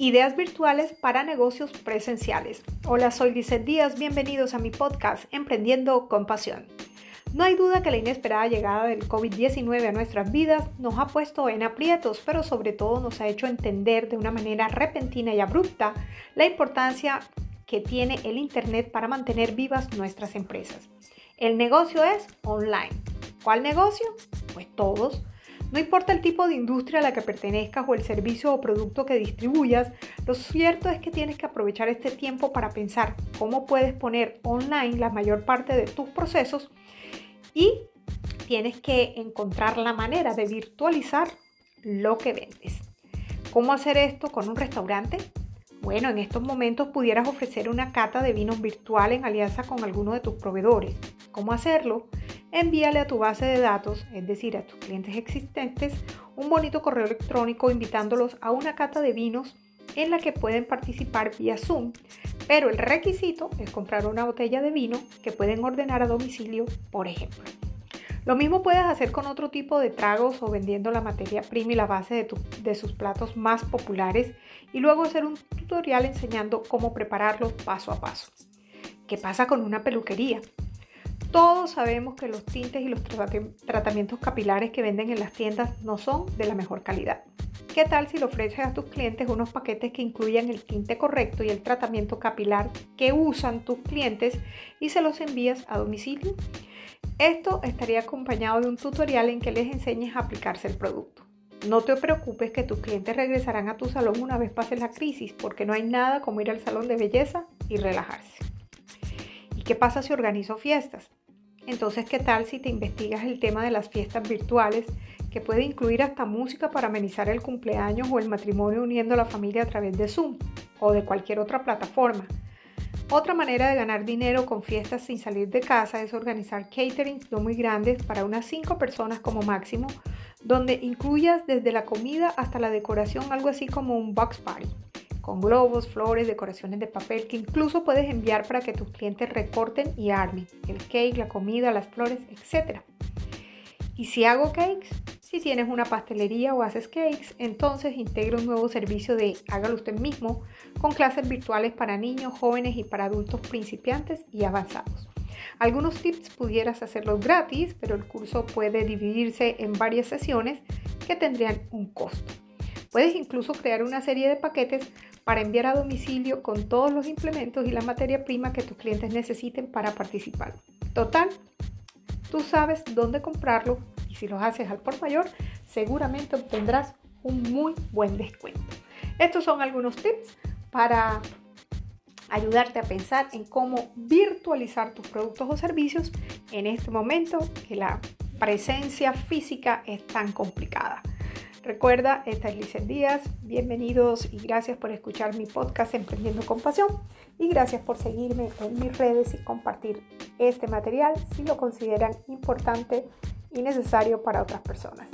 Ideas virtuales para negocios presenciales. Hola, soy Lizeth Díaz, bienvenidos a mi podcast Emprendiendo con Pasión. No hay duda que la inesperada llegada del COVID-19 a nuestras vidas nos ha puesto en aprietos, pero sobre todo nos ha hecho entender de una manera repentina y abrupta la importancia que tiene el Internet para mantener vivas nuestras empresas. El negocio es online. ¿Cuál negocio? Pues todos no importa el tipo de industria a la que pertenezcas o el servicio o producto que distribuyas, lo cierto es que tienes que aprovechar este tiempo para pensar cómo puedes poner online la mayor parte de tus procesos y tienes que encontrar la manera de virtualizar lo que vendes. ¿Cómo hacer esto con un restaurante? Bueno, en estos momentos pudieras ofrecer una cata de vinos virtual en alianza con alguno de tus proveedores. ¿Cómo hacerlo? Envíale a tu base de datos, es decir, a tus clientes existentes, un bonito correo electrónico invitándolos a una cata de vinos en la que pueden participar vía Zoom, pero el requisito es comprar una botella de vino que pueden ordenar a domicilio, por ejemplo. Lo mismo puedes hacer con otro tipo de tragos o vendiendo la materia prima y la base de, sus platos más populares y luego hacer un tutorial enseñando cómo prepararlos paso a paso. ¿Qué pasa con una peluquería? Todos sabemos que los tintes y los tratamientos capilares que venden en las tiendas no son de la mejor calidad. ¿Qué tal si le ofreces a tus clientes unos paquetes que incluyan el tinte correcto y el tratamiento capilar que usan tus clientes y se los envías a domicilio? Esto estaría acompañado de un tutorial en que les enseñes a aplicarse el producto. No te preocupes que tus clientes regresarán a tu salón una vez pase la crisis, porque no hay nada como ir al salón de belleza y relajarse. ¿Y qué pasa si organizo fiestas? Entonces, ¿qué tal si te investigas el tema de las fiestas virtuales, que puede incluir hasta música para amenizar el cumpleaños o el matrimonio uniendo a la familia a través de Zoom o de cualquier otra plataforma? Otra manera de ganar dinero con fiestas sin salir de casa es organizar caterings no muy grandes para unas 5 personas como máximo, donde incluyas desde la comida hasta la decoración algo así como un box party con globos, flores, decoraciones de papel que incluso puedes enviar para que tus clientes recorten y armen el cake, la comida, las flores, etc. Y si hago cakes, si tienes una pastelería o haces cakes, entonces integra un nuevo servicio de hágalo usted mismo con clases virtuales para niños, jóvenes y para adultos principiantes y avanzados. Algunos tips pudieras hacerlos gratis, pero el curso puede dividirse en varias sesiones que tendrían un costo. Puedes incluso crear una serie de paquetes para enviar a domicilio con todos los implementos y la materia prima que tus clientes necesiten para participar. Total, tú sabes dónde comprarlo y si lo haces al por mayor, seguramente obtendrás un muy buen descuento. Estos son algunos tips para ayudarte a pensar en cómo virtualizar tus productos o servicios en este momento que la presencia física es tan complicada. Recuerda, esta es Lizeth Díaz. Bienvenidos y gracias por escuchar mi podcast Emprendiendo con Pasión. Y gracias por seguirme en mis redes y compartir este material si lo consideran importante y necesario para otras personas.